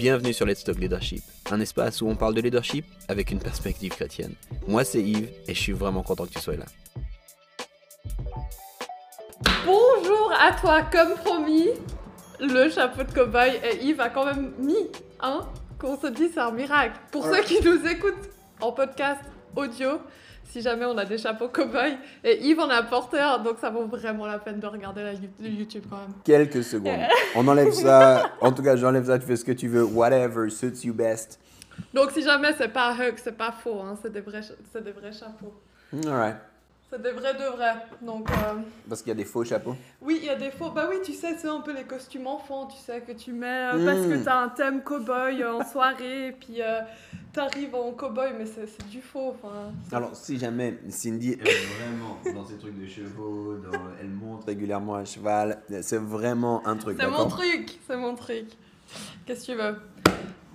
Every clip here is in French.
Bienvenue sur Let's Talk Leadership, un espace où on parle de leadership avec une perspective chrétienne. Moi c'est Yves et je suis vraiment content que tu sois là. Bonjour à toi, comme promis, le chapeau de cow-boy et Yves a quand même mis, hein, qu'on se dit c'est un miracle. Pour ceux qui nous écoutent en podcast audio, si jamais on a des chapeaux cow-boy. Et Yves en a porté un, donc ça vaut vraiment la peine de regarder la YouTube quand même. Quelques secondes. On enlève ça. En tout cas, j'enlève ça, tu fais ce que tu veux. Whatever suits you best. Donc si jamais c'est pas hug, c'est pas faux, hein, c'est des, vrais, des vrais chapeaux. Alright. C'est des vrais de vrais. Donc, euh, Parce qu'il y a des faux chapeaux. Oui, il y a des faux. Bah oui, tu sais, c'est un peu les costumes enfants, tu sais, que tu mets euh, parce que hmm. tu as un thème cow-boy euh, en soirée, et puis tu arrives en cow-boy, mais c'est du faux. Alors, si jamais Cindy est vraiment dans ces trucs de chevaux, elle monte régulièrement à cheval, c'est vraiment un truc. C'est mon truc, c'est mon truc. Qu'est-ce que tu veux?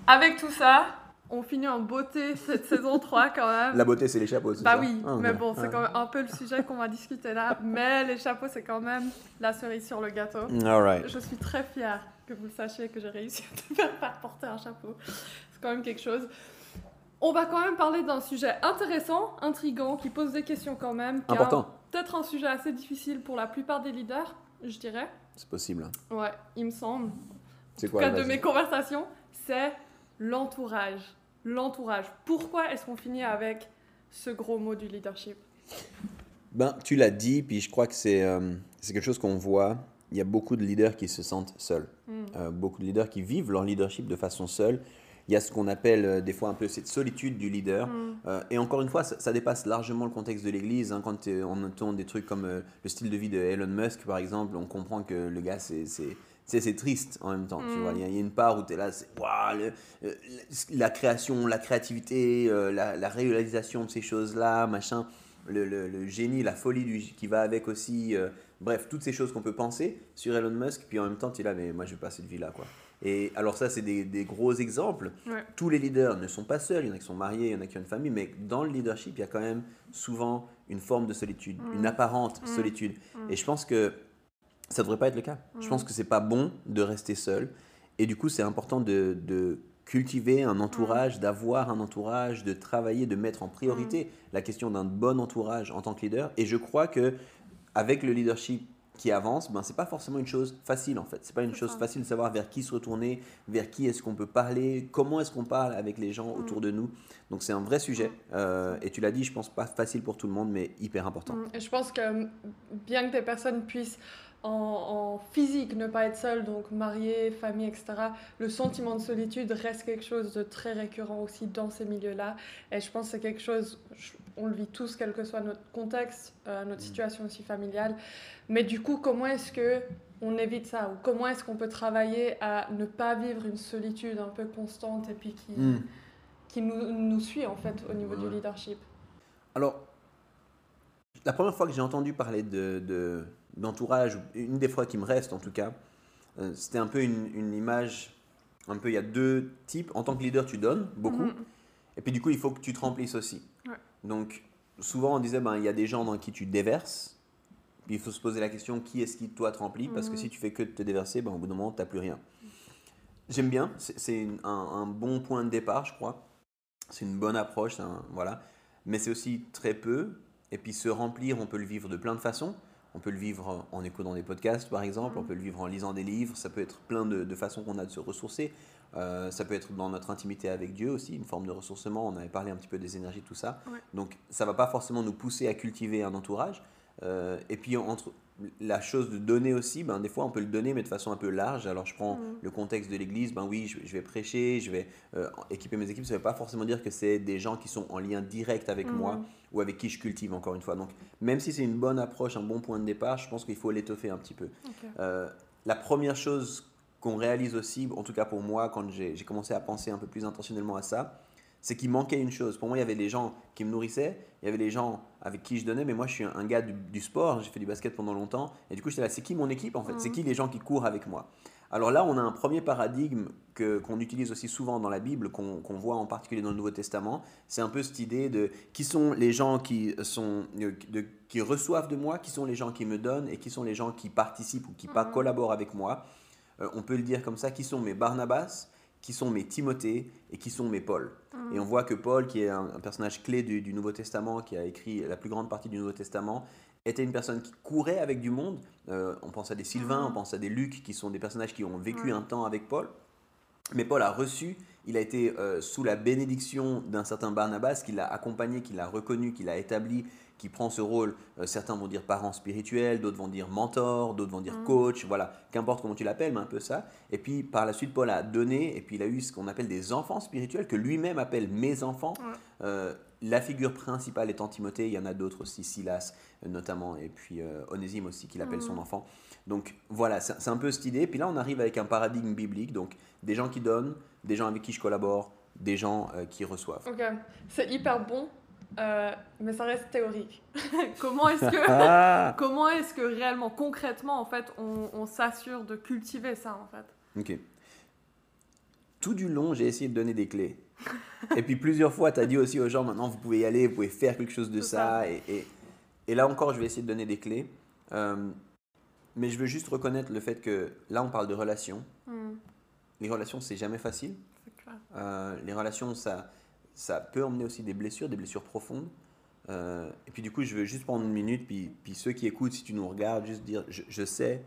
Avec tout ça, on finit en beauté cette saison 3 quand même. La beauté, c'est les chapeaux, Bah ça oui, ah, mais bon, c'est quand même un peu le sujet qu'on va discuter là. Mais les chapeaux, c'est quand même la cerise sur le gâteau. All Je suis très fière que vous le sachiez que j'ai réussi à te faire porter un chapeau. C'est quand même quelque chose. On va quand même parler d'un sujet intéressant, intrigant, qui pose des questions quand même. Important. Peut-être un sujet assez difficile pour la plupart des leaders, je dirais. C'est possible. Ouais, il me semble. C'est quoi En cas de mes conversations, c'est l'entourage. L'entourage. Pourquoi est-ce qu'on finit avec ce gros mot du leadership? Ben, Tu l'as dit, puis je crois que c'est euh, quelque chose qu'on voit. Il y a beaucoup de leaders qui se sentent seuls. Hmm. Euh, beaucoup de leaders qui vivent leur leadership de façon seule. Il y a ce qu'on appelle euh, des fois un peu cette solitude du leader. Hmm. et encore une fois, ça, dépasse largement le contexte de l'Église. Hein. quand on entend des trucs comme le style de vie de Elon Musk, par exemple, on comprend que le gars, c'est c'est triste en même temps. Tu vois, mm. il y, a une part où tu es là, c'est euh, la création, la créativité, euh, la, réalisation de ces choses-là, machin, le, le, génie, la folie du, qui va avec aussi. Euh, bref, toutes ces choses qu'on peut penser sur Elon Musk, puis en même temps, tu es là, mais moi, je veux pas cette vie-là, quoi. Et alors ça, c'est des, des, gros exemples. Tous les leaders ne sont pas seuls, il y en a qui sont mariés, il y en a qui ont une famille, mais dans le leadership, il y a quand même souvent une forme de solitude, une mm. apparente mm. solitude. Et je pense que ça devrait pas être le cas. Je pense que c'est pas bon de rester seul. Et du coup, c'est important de, de, cultiver un entourage, d'avoir un entourage, de travailler, de mettre en priorité la question d'un bon entourage en tant que leader. Et je crois que avec le leadership qui avance, ben c'est pas forcément une chose facile en fait. C'est pas une chose facile de savoir vers qui se retourner, vers qui est-ce qu'on peut parler, comment est-ce qu'on parle avec les gens autour de nous. Donc c'est un vrai sujet. Euh, et tu l'as dit, je pense pas facile pour tout le monde, mais hyper important. Et je pense que bien que des personnes puissent en, physique, ne pas être seul, donc marié, famille, etc., le sentiment de solitude reste quelque chose de très récurrent aussi dans ces milieux-là. Et je pense que c'est quelque chose, on le vit tous, quel que soit notre contexte, euh, notre mm. situation aussi familiale. Mais du coup, comment est-ce que on évite ça? Ou comment est-ce qu'on peut travailler à ne pas vivre une solitude un peu constante et puis qui, mm. qui nous, nous, suit en fait au niveau du leadership? Alors, la première fois que j'ai entendu parler de d'entourage, une des fois qui me reste en tout cas, euh, c'était un peu une, image, un peu il y a deux types. En tant que leader, tu donnes beaucoup, mhm. et puis du coup, il faut que tu te remplisses aussi. Donc, souvent on disait, ben, il y a des gens dans qui tu déverses, puis il faut se poser la question, qui est-ce qui toi te remplit? Parce que mhm. si tu fais que de te déverser, ben, au bout d'un moment, tu n'as plus rien. J'aime bien, c'est un, un, bon point de départ, je crois. C'est une bonne approche, voilà. Mais c'est aussi très peu. Et puis se remplir, on peut le vivre de plein de façons. On peut le vivre en écoutant des podcasts, par exemple, on mm. peut le vivre en lisant des livres, ça peut être plein de, façons qu'on a de se ressourcer. Euh, ça peut être dans notre intimité avec Dieu aussi, une forme de ressourcement. On avait parlé un petit peu des énergies, tout ça. Donc, ça va pas forcément nous pousser à cultiver un entourage. Euh, et puis, entre la chose de donner aussi, ben, des fois on peut le donner mais de façon un peu large. Alors je prends mm. le contexte de l'église, ben oui, je, vais prêcher, je vais euh, équiper mes équipes. Ça ne veut pas forcément dire que c'est des gens qui sont en lien direct avec mm. moi ou avec qui je cultive encore une fois. Donc même si c'est une bonne approche, un bon point de départ, je pense qu'il faut l'étoffer un petit peu. Euh, la première chose qu'on réalise aussi, en tout cas pour moi, quand j'ai commencé à penser un peu plus intentionnellement à ça, c'est qu'il manquait une chose. Pour moi, il y avait des gens qui me nourrissaient, il y avait des gens avec qui je donnais, mais moi, je suis un gars du, sport, j'ai fait du basket pendant longtemps, et du coup, j'étais là, c'est qui mon équipe en fait? C'est mhm. qui les gens qui courent avec moi? Alors là, on a un premier paradigme qu'on utilise aussi souvent dans la Bible, qu'on voit en particulier dans le Nouveau Testament. C'est un peu cette idée de qui sont les gens qui, sont, de, qui reçoivent de moi, qui sont les gens qui me donnent et qui sont les gens qui participent ou qui pas mhm. collaborent avec moi. Euh, on peut le dire comme ça, qui sont mes Barnabas, qui sont mes Timothée et qui sont mes Paul. Et on voit que Paul, qui est un, personnage clé du, Nouveau Testament, qui a écrit la plus grande partie du Nouveau Testament, était une personne qui courait avec du monde. Euh, on pense à des Sylvains, on pense à des Luc, qui sont des personnages qui ont vécu un temps avec Paul. Mais Paul a reçu, il a été euh, sous la bénédiction d'un certain Barnabas, qui l'a accompagné, qui l'a reconnu, qui l'a établi, qui prend ce rôle. Euh, certains vont dire parent spirituel, d'autres vont dire mentor, d'autres vont dire mm. coach, voilà, qu'importe comment tu l'appelles, mais un peu ça. Et puis par la suite, Paul a donné, et puis il a eu ce qu'on appelle des enfants spirituels, que lui-même appelle mes enfants. Euh, la figure principale étant Timothée, il y en a d'autres aussi, Silas euh, notamment, et puis Onésime aussi, qu'il appelle son mm. enfant. Donc voilà, c'est un peu cette idée. Puis là, on arrive avec un paradigme biblique, donc des gens qui donnent, des gens avec qui je collabore, des gens qui reçoivent. Ok, c'est hyper bon euh, mais ça reste théorique. comment est-ce que, ah. comment est-ce que réellement, concrètement, en fait, on, s'assure de cultiver ça, en fait? Ok. Tout du long, j'ai essayé de donner des clés. et puis plusieurs fois, tu as dit aussi aux gens, maintenant, vous pouvez y aller, vous pouvez faire quelque chose de ça. Et, et, là encore, je vais essayer de donner des clés. Euh, mais je veux juste reconnaître le fait que là, on parle de relations. Hmm. Les relations, c'est jamais facile. Euh, les relations, ça ça peut emmener aussi des blessures, des blessures profondes. Euh, et puis du coup, je veux juste prendre une minute, puis, puis ceux qui écoutent, si tu nous regardes, juste dire, je, sais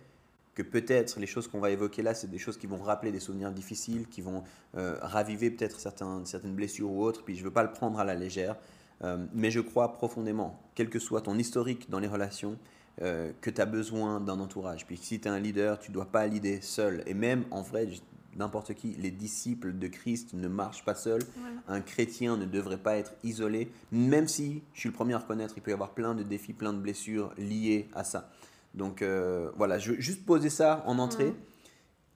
que peut-être les choses qu'on va évoquer là, c'est des choses qui vont rappeler des souvenirs difficiles, qui vont euh, raviver peut-être certaines blessures ou autres, puis je ne veux pas le prendre à la légère. Euh, mais je crois profondément, quel que soit ton historique dans les relations, que tu as besoin d'un entourage. Puis si tu es un leader, tu ne dois pas leader seul. Et même en vrai, n'importe qui, les disciples de Christ ne marchent pas seuls. Un chrétien ne devrait pas être isolé, même si, je suis le premier à reconnaître, il peut y avoir plein de défis, plein de blessures liées à ça. Donc euh, voilà, je veux juste poser ça en entrée.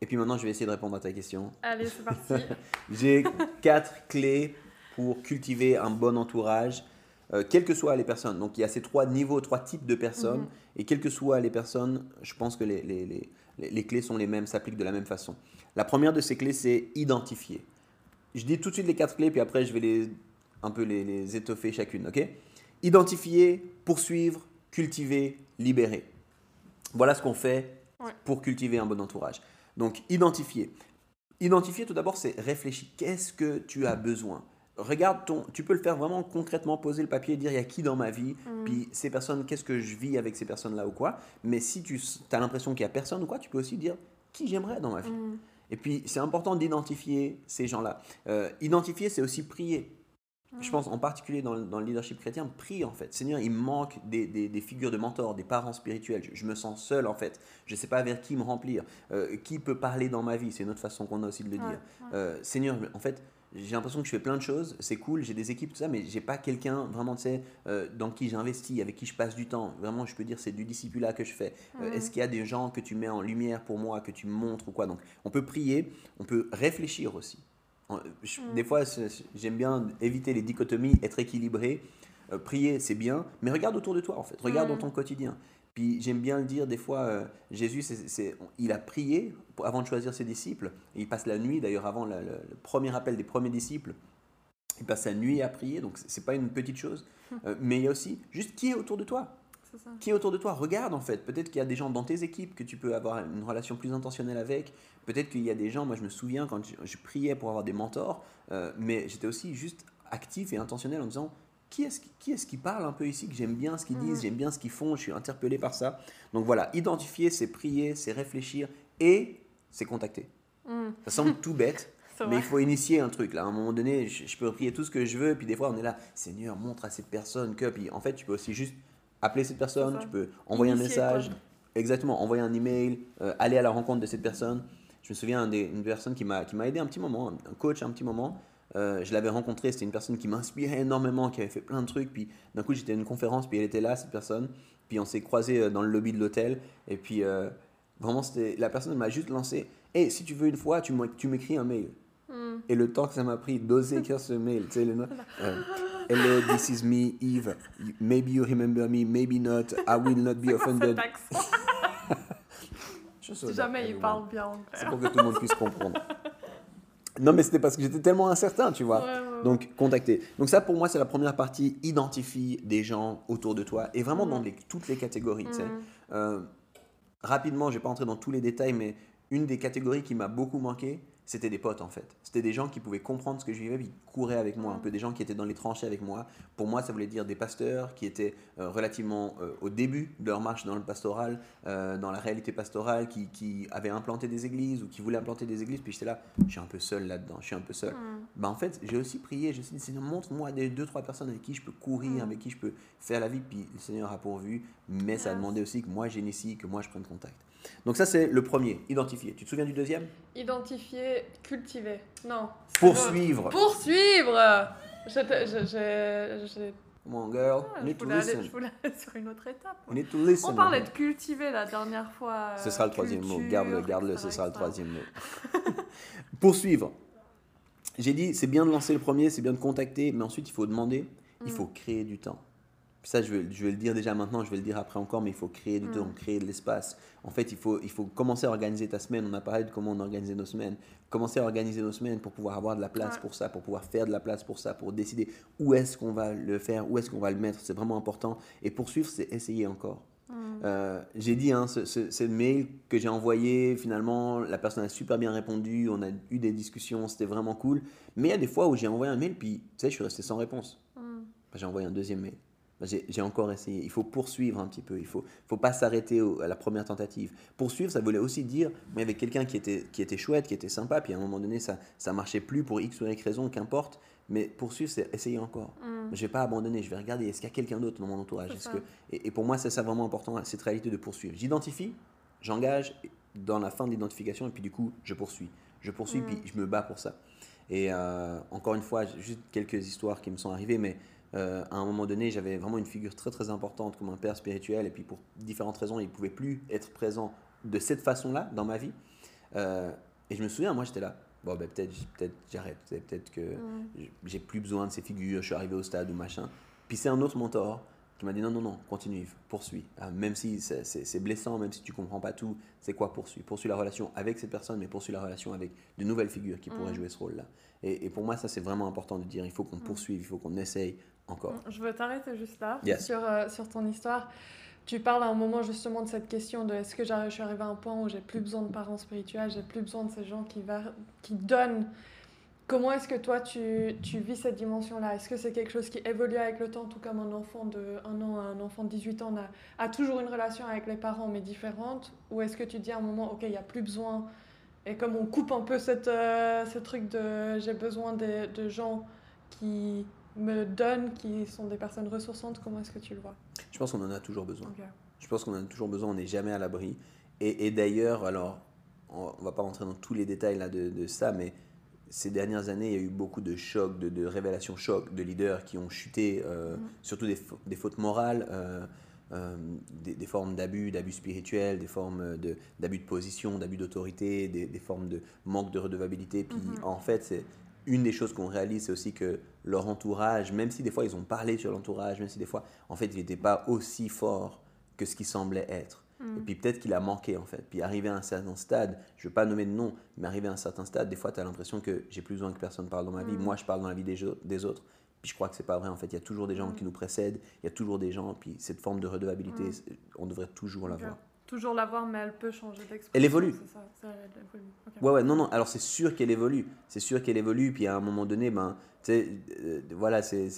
Et puis maintenant, je vais essayer de répondre à ta question. Allez, c'est parti. J'ai quatre clés pour cultiver un bon entourage, euh, quelles que soient les personnes. Donc il y a ces trois niveaux, trois types de personnes. Mhm. Et quelles que soient les personnes, je pense que les, les, les, les clés sont les mêmes, s'appliquent de la même façon. La première de ces clés, c'est identifier. Je dis tout de suite les quatre clés, puis après, je vais les, un peu les, étoffer chacune. ok? Identifier, poursuivre, cultiver, libérer. Voilà ce qu'on fait pour cultiver un bon entourage. Donc, identifier. Identifier, tout d'abord, c'est réfléchir. Qu'est-ce que tu as besoin? Regarde ton. Tu peux le faire vraiment concrètement, poser le papier, dire il y a qui dans ma vie, mm. puis ces personnes, qu'est-ce que je vis avec ces personnes-là ou quoi. Mais si tu as l'impression qu'il n'y a personne ou quoi, tu peux aussi dire qui j'aimerais dans ma vie. Mm. Et puis, c'est important d'identifier ces gens-là. Euh, identifier, c'est aussi prier. Je pense en particulier dans, le leadership chrétien, prie en fait. Seigneur, il me manque des, figures de mentors, des parents spirituels. Je, me sens seul en fait. Je ne sais pas vers qui me remplir. Euh, qui peut parler dans ma vie? C'est une autre façon qu'on a aussi de le dire. Euh, Seigneur, en fait, j'ai l'impression que je fais plein de choses, c'est cool, j'ai des équipes, tout ça, mais j'ai pas quelqu'un vraiment, tu sais, euh, dans qui j'investis, avec qui je passe du temps. Vraiment, je peux dire, c'est du discipulat que je fais. Est-ce qu'il y a des gens que tu mets en lumière pour moi, que tu montres ou quoi? Donc, on peut prier, on peut réfléchir aussi. Mhm. Des fois, j'aime bien éviter les dichotomies, être équilibré. Euh, prier, c'est bien, mais regarde autour de toi, en fait. Regarde dans mhm. ton quotidien. Puis j'aime bien le dire, des fois, euh, Jésus, il a prié avant de choisir ses disciples. il passe la nuit, d'ailleurs, avant le, premier appel des premiers disciples. Il passe la nuit à prier, donc ce n'est pas une petite chose. Hum. Euh, mais il y a aussi juste qui est autour de toi. Qui est autour de toi Regarde en fait. Peut-être qu'il y a des gens dans tes équipes que tu peux avoir une relation plus intentionnelle avec. Peut-être qu'il y a des gens, moi je me souviens quand je, priais pour avoir des mentors, euh, mais j'étais aussi juste actif et intentionnel en disant qui est-ce qui, est qui, parle un peu ici, que j'aime bien ce qu'ils disent, mhm. j'aime bien ce qu'ils font, je suis interpellé par ça. Donc voilà, identifier, c'est prier, c'est réfléchir et c'est contacter. Mhm. Ça semble tout bête, mais il faut initier un truc. Là, à un moment donné, je, peux prier tout ce que je veux, puis des fois on est là, Seigneur, montre à cette personne que. Puis en fait, tu peux aussi juste appeler cette personne, tu peux envoyer un message. Exactement, envoyer un email, euh, aller à la rencontre de cette personne. Je me souviens d'une personne qui m'a aidé un petit moment, un coach un petit moment. Euh, je l'avais rencontré, c'était une personne qui m'inspirait énormément, qui avait fait plein de trucs. Puis d'un coup, j'étais à une conférence, puis elle était là, cette personne. Puis on s'est croisés euh, dans le lobby de l'hôtel. Et puis euh, vraiment, la personne m'a juste lancé Hé, si tu veux une fois, tu m'écris un mail. Hmm. Et le temps que ça m'a pris d'oser écrire ce mail, tu sais, le Hello, this is me, Eve. Maybe you remember me, maybe not. I will not be offended. si jamais il parle bien anglais. C'est pour que tout le monde puisse comprendre. Non, mais c'était parce que j'étais tellement incertain, tu vois. Donc, contacter. Donc, ça, pour moi, c'est la première partie. Identifie des gens autour de toi et vraiment dans mm. toutes les catégories. Tu sais. Mm. Euh, rapidement, je ne vais pas entrer dans tous les détails, mais une des catégories qui m'a beaucoup manqué, c'était des potes en fait. C'était des gens qui pouvaient comprendre ce que je vivais, puis couraient avec moi, un peu des gens qui étaient dans les tranchées avec moi. Pour moi, ça voulait dire des pasteurs qui étaient euh, relativement euh, au début de leur marche dans le pastoral, euh, dans la réalité pastorale, qui, qui, avaient implanté des églises ou qui voulaient implanter des églises. Puis j'étais là, je suis un peu seul là-dedans, je suis un peu seul. Ben, en fait, j'ai aussi prié, me suis dit, Seigneur, montre-moi des deux, trois personnes avec qui je peux courir, avec qui je peux faire la vie. Puis le Seigneur a pourvu, mais ça a demandé aussi que moi j'initie, que moi je prenne contact. Donc ça, c'est le premier, identifier. Tu te souviens du deuxième? Identifier, cultiver. Non. Poursuivre. Poursuivre J'ai... Come on, girl. Ah, need to listen. je voulais aller sur une autre étape. need to listen. On parlait de cultiver la dernière fois. Ce sera le troisième mot. Garde-le, garde-le, ce sera le troisième mot. Poursuivre. J'ai dit, c'est bien de lancer le premier, c'est bien de contacter, mais ensuite, il faut demander, il mm. faut créer du temps ça, je vais, je vais, le dire déjà maintenant, je vais le dire après encore, mais il faut créer du temps, mm. créer de l'espace. En fait, il faut, il faut commencer à organiser ta semaine. On a parlé de comment on organisait nos semaines. Commencer à organiser nos semaines pour pouvoir avoir de la place pour ça, pour pouvoir faire de la place pour ça, pour décider où est-ce qu'on va le faire, où est-ce qu'on va le mettre. C'est vraiment important. Et poursuivre, c'est essayer encore. Mm. Euh, j'ai dit, hein, ce, ce, mail que j'ai envoyé, finalement, la personne a super bien répondu, on a eu des discussions, c'était vraiment cool. Mais il y a des fois où j'ai envoyé un mail, puis tu sais, je suis resté sans réponse. Mm. J'ai envoyé un deuxième mail. Bah, j'ai encore essayé. Il faut poursuivre un petit peu. Il ne faut, faut pas s'arrêter à la première tentative. Poursuivre, ça voulait aussi dire, moi, il y avait quelqu'un qui était, qui était chouette, qui était sympa, puis à un moment donné, ça ne marchait plus pour X ou Y raison, qu'importe. Mais poursuivre, c'est essayer encore. Mm. Je ne vais pas abandonner. Je vais regarder, est-ce qu'il y a quelqu'un d'autre dans mon entourage? Que... et, pour moi, c'est ça vraiment important, cette réalité de poursuivre. J'identifie, j'engage dans la fin de l'identification, et puis du coup, je poursuis. Je poursuis, mm. puis je me bats pour ça. Et euh, encore une fois, juste quelques histoires qui me sont arrivées, mais euh, à un moment donné, j'avais vraiment une figure très très importante comme un père spirituel, et puis pour différentes raisons, il ne pouvait plus être présent de cette façon-là dans ma vie. Euh, et je me souviens, moi j'étais là, bon ben peut-être peut j'arrête, peut-être que j'ai plus besoin de ces figures, je suis arrivé au stade ou machin. Puis c'est un autre mentor qui m'a dit non, non, non, continue, poursuis. Euh, même si c'est blessant, même si tu comprends pas tout, c'est quoi poursuis? Poursuis la relation avec cette personne, mais poursuis la relation avec de nouvelles figures qui pourraient jouer ce rôle-là. Et, et, pour moi, ça c'est vraiment important de dire, il faut qu'on poursuive, il faut qu'on essaye, encore. Je veux t'arrêter juste là sur, euh, sur ton histoire. Tu parles à un moment justement de cette question de est-ce que je suis arrivé à un point où j'ai plus besoin de parents spirituels, j'ai plus besoin de ces gens qui, va, qui donnent. Comment est-ce que toi tu, tu vis cette dimension-là? Est-ce que c'est quelque chose qui évolue avec le temps, tout comme un enfant de 1 an un enfant de 18 ans a, a toujours une relation avec les parents mais différente? Ou est-ce que tu dis à un moment, ok, il n'y a plus besoin, et comme on coupe un peu cette, euh, ce truc de j'ai besoin de, de gens qui me donnent, qui sont des personnes ressourçantes, comment est-ce que tu le vois? Je pense qu'on en a toujours besoin. Je pense qu'on en a toujours besoin, on n'est jamais à l'abri. Et, d'ailleurs, alors, on ne va pas rentrer dans tous les détails là de, de, ça, mais ces dernières années, il y a eu beaucoup de chocs, de, de révélations chocs de leaders qui ont chuté, euh, mm. surtout des, des, fautes morales. Euh, euh, des, formes d'abus, d'abus spirituels, des formes d'abus de, position, d'abus d'autorité, des, des, formes de manque de redevabilité. Puis mm-hmm. en fait, c'est une des choses qu'on réalise, c'est aussi que leur entourage, même si des fois ils ont parlé sur l'entourage, même si des fois, en fait, il n'était pas aussi fort que ce qu'il semblait être. Hmm. Et puis peut-être qu'il a manqué, en fait. Puis arrivé à un certain stade, je ne veux pas nommer de nom, mais arrivé à un certain stade, des fois, tu as l'impression que j'ai plus besoin que personne parle dans ma vie. Hmm. Moi, je parle dans la vie des, des autres. Puis je crois que c'est pas vrai, en fait. Il y a toujours des gens hmm. qui nous précèdent, il y a toujours des gens, puis cette forme de redevabilité, on devrait toujours l'avoir toujours l'avoir, mais elle peut changer d'expression. Elle évolue. Ça, ça, elle évolue. Ouais, ouais, non, non. Alors c'est sûr qu'elle évolue. C'est sûr qu'elle évolue. Puis à un moment donné, ben, tu sais, euh, voilà, c'est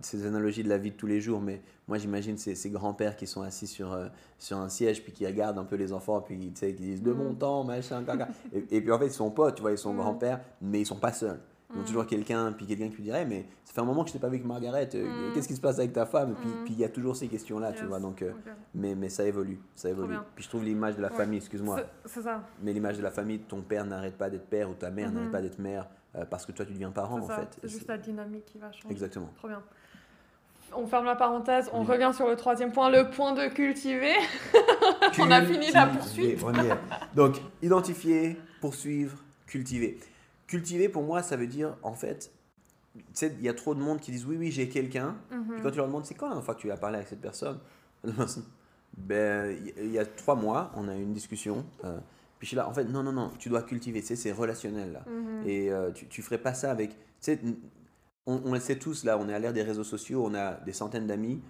ces analogies de la vie de tous les jours, mais moi j'imagine ces, ces grands-pères qui sont assis sur, euh, sur un siège, puis qui regardent un peu les enfants, puis qui disent de mon mm. temps, machin, caca. et, et, puis en fait ils sont potes, tu vois, ils sont mm. grands-pères, mais ils sont pas seuls. Ils ont toujours quelqu'un, puis quelqu'un qui lui dirait, mais ça fait un moment que je t'ai pas vu avec Margaret, euh, mm. qu'est-ce qui se passe avec ta femme? Puis mm. il y a toujours ces questions-là, tu vois, donc, euh, mais, mais ça évolue, ça évolue. Puis je trouve l'image de la famille, excuse-moi, c'est ça. mais l'image de la famille, ton père n'arrête pas d'être père ou ta mère n'arrête mm-hmm. pas d'être mère euh, parce que toi tu deviens parent, en fait. C'est juste la dynamique qui va changer. Exactement. Trop bien. On ferme la parenthèse, on revient sur le troisième point, le point de cultiver. on a fini la poursuite. Donc, identifier, poursuivre, cultiver. Cultiver, pour moi, ça veut dire, en fait, tu sais, il y a trop de monde qui disent oui, oui, j'ai quelqu'un. Mm quand tu leur demandes, c'est quand la dernière fois que tu as parlé avec cette personne? Ben, il y a trois mois, on a eu une discussion. Euh, puis je suis là, en fait, non, non, non, tu dois cultiver, tu sais, c'est relationnel là. Mhm. Et euh, tu, tu ferais pas ça avec. Tu sais, on, on, le sait tous là, on est à l'ère des réseaux sociaux, on a des centaines d'amis.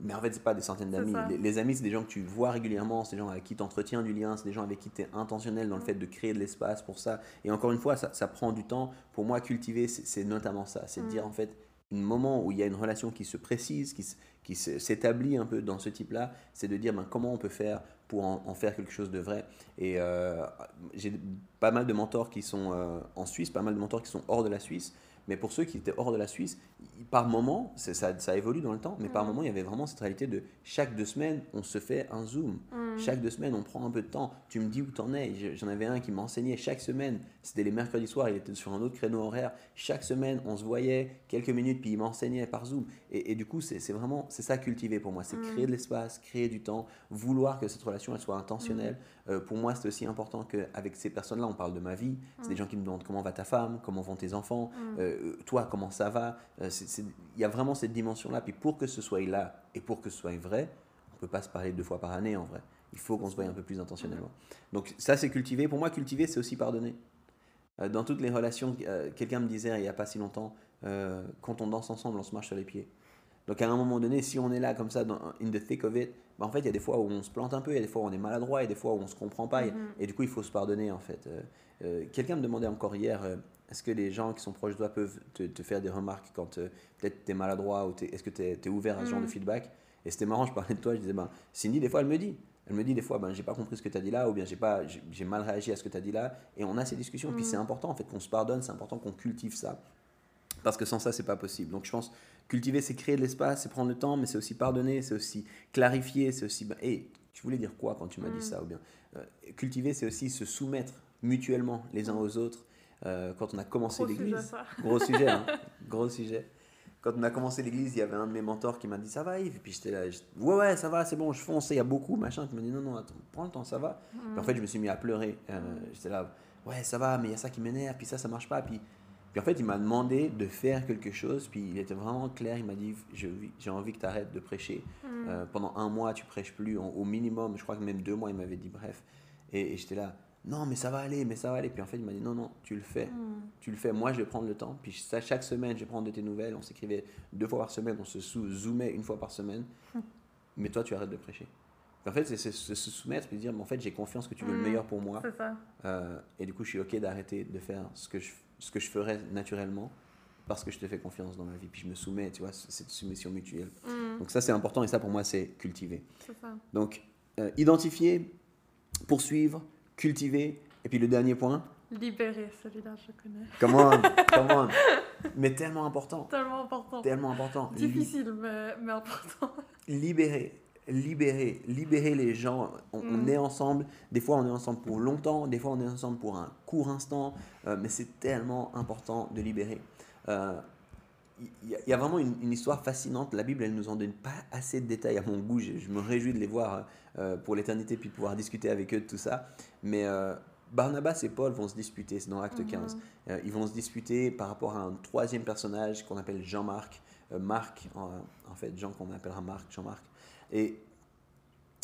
Mais en fait, c'est pas des centaines d'amis. Les, amis, c'est des gens que tu vois régulièrement, c'est des gens avec qui tu entretiens du lien, c'est des gens avec qui tu es intentionnel dans le fait de créer de l'espace pour ça. Et encore une fois, ça, ça prend du temps. Pour moi, cultiver, c'est notamment ça. C'est de mm. dire, en fait, un moment où il y a une relation qui se précise, qui, qui s'établit un peu dans ce type-là, c'est de dire ben, comment on peut faire pour en, faire quelque chose de vrai. Et euh, j'ai pas mal de mentors qui sont euh, en Suisse, pas mal de mentors qui sont hors de la Suisse. Mais pour ceux qui étaient hors de la Suisse, par moment, ça, ça évolue dans le temps, mais par mm. moment, il y avait vraiment cette réalité de chaque deux semaines, on se fait un Zoom. Mm. Chaque deux semaines, on prend un peu de temps. Tu me dis où t'en es. J'en avais un qui m'enseignait chaque semaine. C'était les mercredis soirs, il était sur un autre créneau horaire. Chaque semaine, on se voyait quelques minutes, puis il m'enseignait par Zoom. Et, du coup, c'est vraiment, c'est ça cultiver pour moi. C'est créer de l'espace, créer du temps, vouloir que cette relation, elle soit intentionnelle. Mm. Euh, pour moi, c'est aussi important qu'avec ces personnes-là, on parle de ma vie. C'est des gens qui me demandent comment va ta femme, comment vont tes enfants, euh, toi, comment ça va? Euh, il y a vraiment cette dimension-là. Puis pour que ce soit là et pour que ce soit vrai, on ne peut pas se parler deux fois par année en vrai. Il faut qu'on se voie un peu plus intentionnellement. Donc ça, c'est cultiver. Pour moi, cultiver, c'est aussi pardonner. Euh, dans toutes les relations, euh, quelqu'un me disait il n'y a pas si longtemps, quand on danse ensemble, on se marche sur les pieds. Donc à un moment donné, si on est là comme ça, dans, in the thick of it, bah, en fait, il y a des fois où on se plante un peu, il y a des fois où on est maladroit, il y a des fois où on ne se comprend pas. Et, mm-hmm. et, du coup, il faut se pardonner en fait. quelqu'un me demandait encore hier, est-ce que les gens qui sont proches de toi peuvent te, faire des remarques quand euh, peut-être tu es maladroit ou est-ce que tu es, ouvert à ce genre de mm. feedback? Et c'était marrant, je parlais de toi, je disais, ben, Cindy, des fois, elle me dit. Elle me dit des fois, ben, j'ai pas compris ce que tu as dit là, ou bien j'ai mal réagi à ce que tu as dit là. Et on a ces discussions. Puis mm. c'est important, en fait, qu'on se pardonne, c'est important qu'on cultive ça. Parce que sans ça, c'est pas possible. Donc je pense, cultiver, c'est créer de l'espace, c'est prendre le temps, mais c'est aussi pardonner, c'est aussi clarifier, c'est aussi. Ben, tu voulais dire quoi quand tu m'as dit mm. ça ou bien euh, Cultiver, c'est aussi se soumettre mutuellement les uns aux autres euh, quand on a commencé l'église. Gros sujet, hein, gros sujet. Quand on a commencé l'église, il y avait un de mes mentors qui m'a dit ça va Yves, et puis j'étais là, ouais ouais ça va, c'est bon, je fonce, il y a beaucoup machin. Qui m'a dit non non attends, prends le temps, ça va. en fait je me suis mis à pleurer. Euh, j'étais là, ouais ça va, mais il y a ça qui m'énerve, puis ça ça marche pas, puis puis en fait, il m'a demandé de faire quelque chose, puis il était vraiment clair. Il m'a dit J'ai envie que tu arrêtes de prêcher. Euh, pendant un mois, tu prêches plus, au minimum. Je crois que même deux mois, il m'avait dit Bref. et j'étais là non, mais ça va aller, mais ça va aller. Puis en fait, il m'a dit, non, non, tu le fais. Hmm. Tu le fais. Moi, je vais prendre le temps. Puis ça, chaque semaine, je vais prendre de tes nouvelles. On s'écrivait deux fois par semaine. On se zoomait une fois par semaine. Hmm. Mais toi, tu arrêtes de prêcher. en fait, c'est se soumettre puis dire, mais en fait, j'ai confiance que tu veux le hmm. meilleur pour moi. Ça. Euh, et du coup, je suis OK d'arrêter de faire ce que, je, ce que je ferais naturellement parce que je te fais confiance dans ma vie. Puis je me soumets, tu vois, cette soumission mutuelle. Donc ça, c'est important. Et ça, pour moi, c'est cultiver. Ça. Donc, euh, identifier, poursuivre, cultiver. Et puis le dernier point Libérer, celui-là, je connais. Comment Comment Mais tellement important. Tellement important. Tellement important. Difficile, mais, mais important. Libérer, libérer, libérer les gens. On, mm. est ensemble. Des fois, on est ensemble pour longtemps. Des fois, on est ensemble pour un court instant. Euh, mais c'est tellement important de libérer. Euh, il y, a vraiment une, histoire fascinante. La Bible, elle nous en donne pas assez de détails à mon goût. Je, me réjouis de les voir euh, pour l'éternité, puis de pouvoir discuter avec eux de tout ça. Mais euh, Barnabas et Paul vont se disputer, c'est dans Acte 15. Mhm. Euh, ils vont se disputer par rapport à un troisième personnage qu'on appelle Jean-Marc. Marc, en, fait, Jean qu'on appellera Marc, Jean-Marc. Et,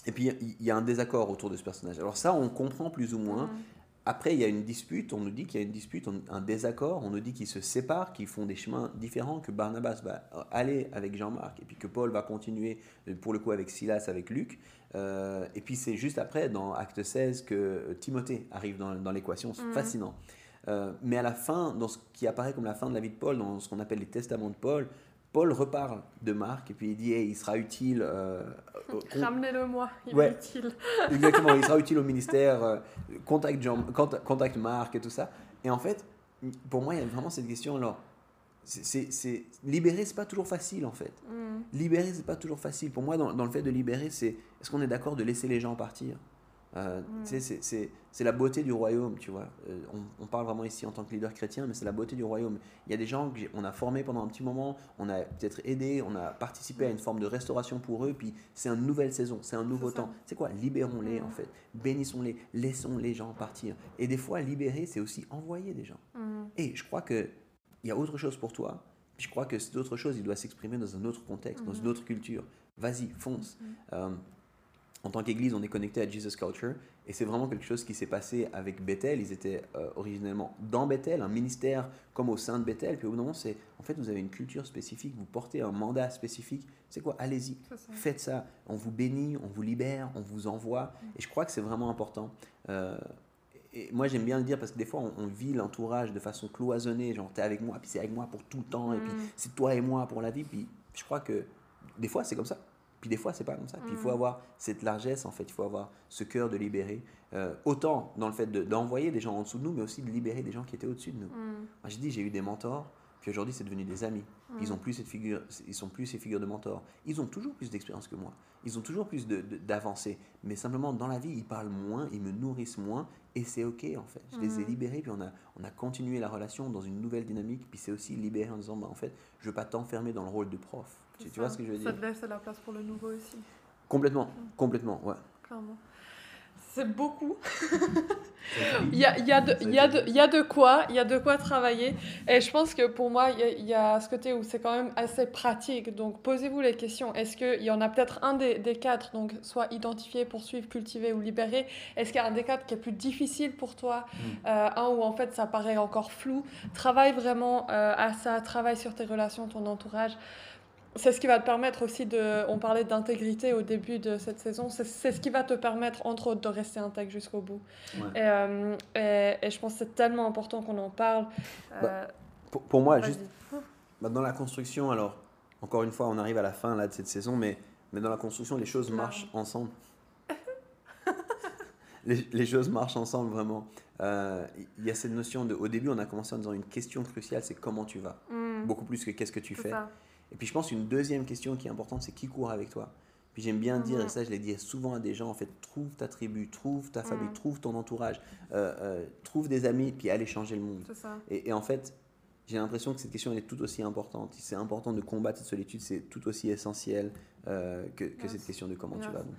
et puis, il y, a un désaccord autour de ce personnage. Alors ça, on comprend plus ou moins. Mhm. Après, il y a une dispute, on nous dit qu'il y a une dispute, un désaccord, on nous dit qu'ils se séparent, qu'ils font des chemins différents, que Barnabas va aller avec Jean-Marc, et puis que Paul va continuer, pour le coup, avec Silas, avec Luc. Euh, et puis c'est juste après, dans Acte 16, que Timothée arrive dans, l'équation, c'est mhm. fascinant. Euh, mais à la fin, dans ce qui apparaît comme la fin de la vie de Paul, dans ce qu'on appelle les testaments de Paul, Paul reparle de Marc et puis il dit il sera utile. Euh, Ramenez-le moi, il est utile. exactement, il sera utile au ministère, euh, contacte, Jean, contact, Marc et tout ça. Et en fait, pour moi, il y a vraiment cette question alors. C'est, libérer, c'est pas toujours facile en fait. Mm. Libérer, c'est pas toujours facile. Pour moi, dans, dans le fait de libérer, c'est est-ce qu'on est d'accord de laisser les gens partir? Euh, mm. C'est la beauté du royaume, tu vois. Euh, on, parle vraiment ici en tant que leader chrétien, mais c'est la beauté du royaume. Il y a des gens qu'on a formés pendant un petit moment, on a peut-être aidé, on a participé à une forme de restauration pour eux, puis c'est une nouvelle saison, c'est un nouveau temps. C'est quoi? Libérons-les en mm. fait, bénissons-les, laissons les gens partir. Et des fois, libérer, c'est aussi envoyer des gens. Mm. Et je crois qu'il y a autre chose pour toi. Je crois que cette autre chose, il doit s'exprimer dans un autre contexte, dans une autre culture. Vas-y, fonce. Euh, en tant qu'église, on est connecté à Jesus Culture. Et c'est vraiment quelque chose qui s'est passé avec Bethel. Ils étaient euh, originellement dans Bethel, un ministère comme au sein de Bethel. Puis au bout d'un moment, c'est en fait, vous avez une culture spécifique, vous portez un mandat spécifique. C'est quoi? Allez-y, faites ça. On vous bénit, on vous libère, on vous envoie. Mm. Et je crois que c'est vraiment important. Euh, et moi, j'aime bien le dire parce que des fois, on, vit l'entourage de façon cloisonnée. Genre, t'es avec moi, puis c'est avec moi pour tout le temps. Et puis, mm. c'est toi et moi pour la vie. Puis, je crois que des fois, c'est comme ça. Puis des fois, c'est pas comme ça. Puis il faut mm. avoir cette largesse, en fait. Il faut avoir ce cœur de libérer. Euh, autant dans le fait d'envoyer des gens en dessous de nous, mais aussi de libérer des gens qui étaient au-dessus de nous. Mm. Moi, j'ai dit, j'ai eu des mentors. Puis aujourd'hui, c'est devenu des amis. Mm. Ils ont plus cette figure, ils sont plus ces figures de mentors. Ils ont toujours plus d'expérience que moi. Ils ont toujours plus d'avancées. mais simplement, dans la vie, ils parlent moins, ils me nourrissent moins. Et c'est OK, en fait. Je les ai libérés, puis on a, on a continué la relation dans une nouvelle dynamique. Puis c'est aussi libéré en disant, bah, en fait, je veux pas t'enfermer dans le rôle de prof. Tu, vois ce que je veux dire Ça te laisse la place pour le nouveau aussi. Complètement, complètement, ouais. Clairement. C'est beaucoup. il, y a, il, y a de, il, y a de, il y a de quoi, il y a de quoi travailler. Et je pense que pour moi, il y a, ce côté où c'est quand même assez pratique. Donc, posez-vous les questions. Est-ce qu'il y en a peut-être un des, des, quatre, donc soit identifier, poursuivre, cultiver ou libérer Est-ce qu'il y a un des quatre qui est plus difficile pour toi mm. euh, Un où en fait ça paraît encore flou Travaille vraiment euh, à ça, travaille sur tes relations, ton entourage c'est ce qui va te permettre aussi de. On parlait d'intégrité au début de cette saison. C'est ce qui va te permettre, entre autres, de rester intègre jusqu'au bout. Euh, et, et, je pense que c'est tellement important qu'on en parle. Euh, bah, pour, moi, juste. Bah, dans la construction, alors, encore une fois, on arrive à la fin là, de cette saison, mais, mais dans la construction, les choses marchent ensemble. les, les, choses marchent ensemble, vraiment. Euh, il y a cette notion de. Au début, on a commencé en disant une question cruciale c'est comment tu vas? Mm. Beaucoup plus que qu'est-ce que tu fais. Ça. Et puis je pense une deuxième question qui est importante, c'est qui court avec toi? Puis j'aime bien dire, et ça je l'ai dit souvent à des gens, en fait, trouve ta tribu, trouve ta famille, mhm. trouve ton entourage, euh, euh, trouve des amis, puis allez changer le monde. Ça. Et, en fait, j'ai l'impression que cette question elle est tout aussi importante. C'est important de combattre cette solitude, c'est tout aussi essentiel euh, que, que cette question de comment tu vas. Donc.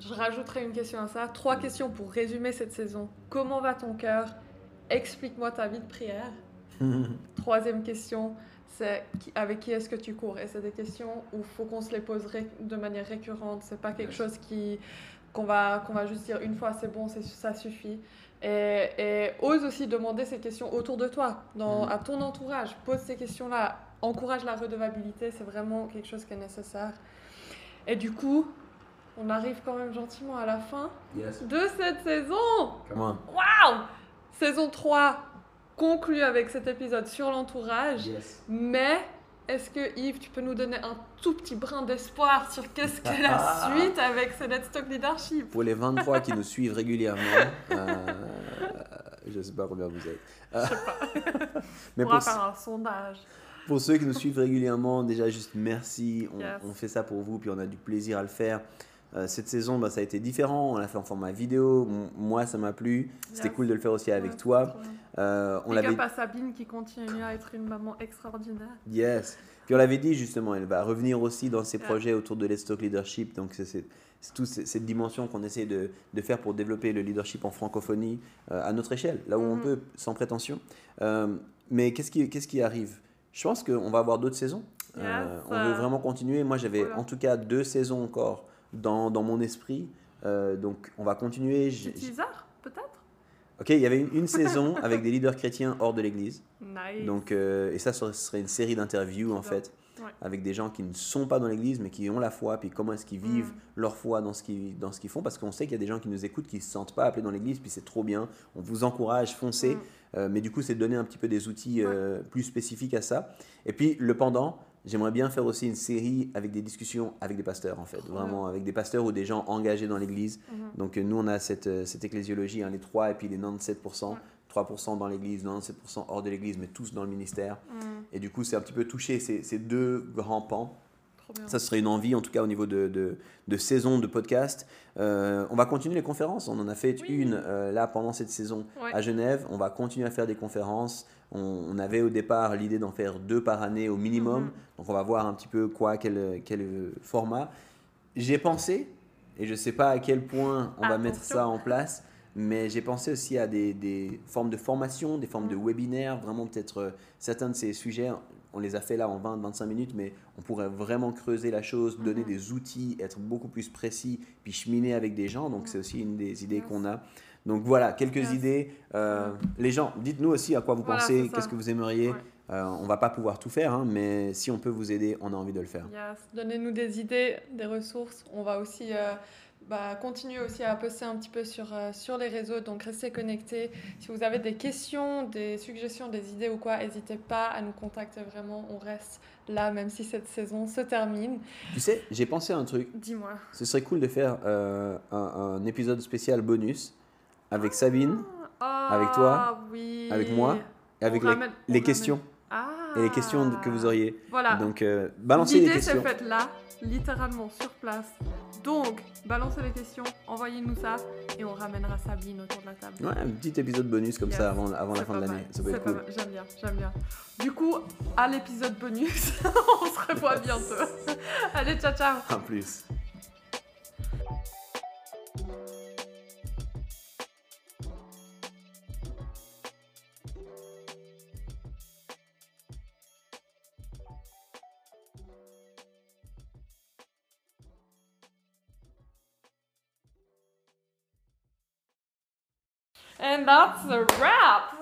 Je rajouterai une question à ça. Trois questions pour résumer cette saison. Comment va ton cœur? Explique-moi ta vie de prière. Troisième question c'est avec qui est-ce que tu cours Et c'est des questions où il faut qu'on se les pose de manière récurrente. C'est pas quelque chose qui qu'on va, qu'on va juste dire une fois c'est bon, ça suffit. Et, et, ose aussi demander ces questions autour de toi, dans, mm. à ton entourage. Pose ces questions-là. Encourage la redevabilité, c'est vraiment quelque chose qui est nécessaire. Et du coup, on arrive quand même gentiment à la fin de cette saison. Waouh Saison 3, conclut avec cet épisode sur l'entourage. Mais est-ce que Yves, tu peux nous donner un tout petit brin d'espoir sur qu'est-ce qu'est la suite avec ce Let's Talk Leadership? Pour les 23 qui nous suivent régulièrement, euh, je ne sais pas combien vous êtes. Je sais pas. Mais On va faire un sondage. Pour ceux qui nous suivent régulièrement, déjà juste merci. On, on, fait ça pour vous, puis on a du plaisir à le faire. Euh, cette saison, bah, ça a été différent. On l'a fait en format vidéo. moi, ça m'a plu. C'était cool de le faire aussi avec toi. Euh, on l'avait pas Sabine qui continue à être une maman extraordinaire. Yes. Puis on l'avait dit justement, elle va revenir aussi dans ses projets autour de Let's Leadership. Donc c'est toute cette dimension qu'on essaie de, de, faire pour développer le leadership en francophonie euh, à notre échelle, là où on mm-hmm. peut, sans prétention. Euh, mais qu'est-ce qui, qu'est-ce qui arrive? Je pense qu'on va avoir d'autres saisons. on veut vraiment continuer. Moi, j'avais en tout cas deux saisons encore dans, dans mon esprit. donc on va continuer. Teaser, peut-être? Ok, il y avait une, saison avec des leaders chrétiens hors de l'Église. Nice. Donc, euh, et ça, ce serait une série d'interviews en fait, avec des gens qui ne sont pas dans l'Église mais qui ont la foi, puis comment est-ce qu'ils vivent mm. leur foi dans ce qu'ils dans ce qu'ils font, parce qu'on sait qu'il y a des gens qui nous écoutent qui ne se sentent pas appelés dans l'Église, puis c'est trop bien. On vous encourage, foncez. Mm. Euh, mais du coup, c'est de donner un petit peu des outils euh, plus spécifiques à ça. Et puis le pendant, J'aimerais bien faire aussi une série avec des discussions avec des pasteurs, en fait. Vraiment, avec des pasteurs ou des gens engagés dans l'Église. Mhm. Donc, euh, nous, on a cette, euh, cette ecclésiologie, hein, les 3 et puis les 97%. 3% dans l'Église, 97% hors de l'Église, mais tous dans le ministère. Mhm. Et du coup, c'est un petit peu toucher ces, ces deux grands pans. Ça serait une envie, en tout cas au niveau de, de, de saison de podcast. Euh, on va continuer les conférences. On en a fait une là pendant cette saison à Genève. On va continuer à faire des conférences. On, avait au départ l'idée d'en faire deux par année au minimum. Mhm. Donc on va voir un petit peu quoi, quel, quel format. J'ai pensé, et je ne sais pas à quel point on va mettre ça en place, mais j'ai pensé aussi à des, des, formes de formation, des formes de mhm. webinaires, vraiment peut-être euh, certains de ces sujets. On les a fait là en 20-25 minutes, mais on pourrait vraiment creuser la chose, donner Mhm. des outils, être beaucoup plus précis, puis cheminer avec des gens. Donc, c'est aussi une des idées Yes. qu'on a. Donc voilà, quelques Yes. idées. Euh, les gens, dites-nous aussi à quoi vous Voilà, pensez, qu'est-ce que vous aimeriez. Ouais. Euh, on va pas pouvoir tout faire, hein, mais si on peut vous aider, on a envie de le faire. Yes. Donnez-nous des idées, des ressources. On va aussi euh, bah, continuer aussi à poster un petit peu sur, euh, sur les réseaux, donc restez connectés. Si vous avez des questions, des suggestions, des idées ou quoi, n'hésitez pas à nous contacter vraiment. On reste là, même si cette saison se termine. Tu sais, j'ai pensé à un truc. Dis-moi. Ce serait cool de faire euh, un, un épisode spécial bonus avec Sabine, Ah, Avec toi, oui. avec moi, et avec On les, ramène- les questions Ah. et les questions que vous auriez. Voilà. Donc, euh, balancez les L'idée s'est questions. faite là, littéralement sur place. Donc, balancez les questions, envoyez-nous ça et on ramènera Sabine autour de la table. Ouais, un petit épisode bonus comme Yes. ça avant, avant la fin de l'année. Ça peut C'est être cool. J'aime bien, j'aime bien. Du coup, à l'épisode bonus, on se revoit bientôt. Allez, ciao, ciao. En plus. That's a wrap.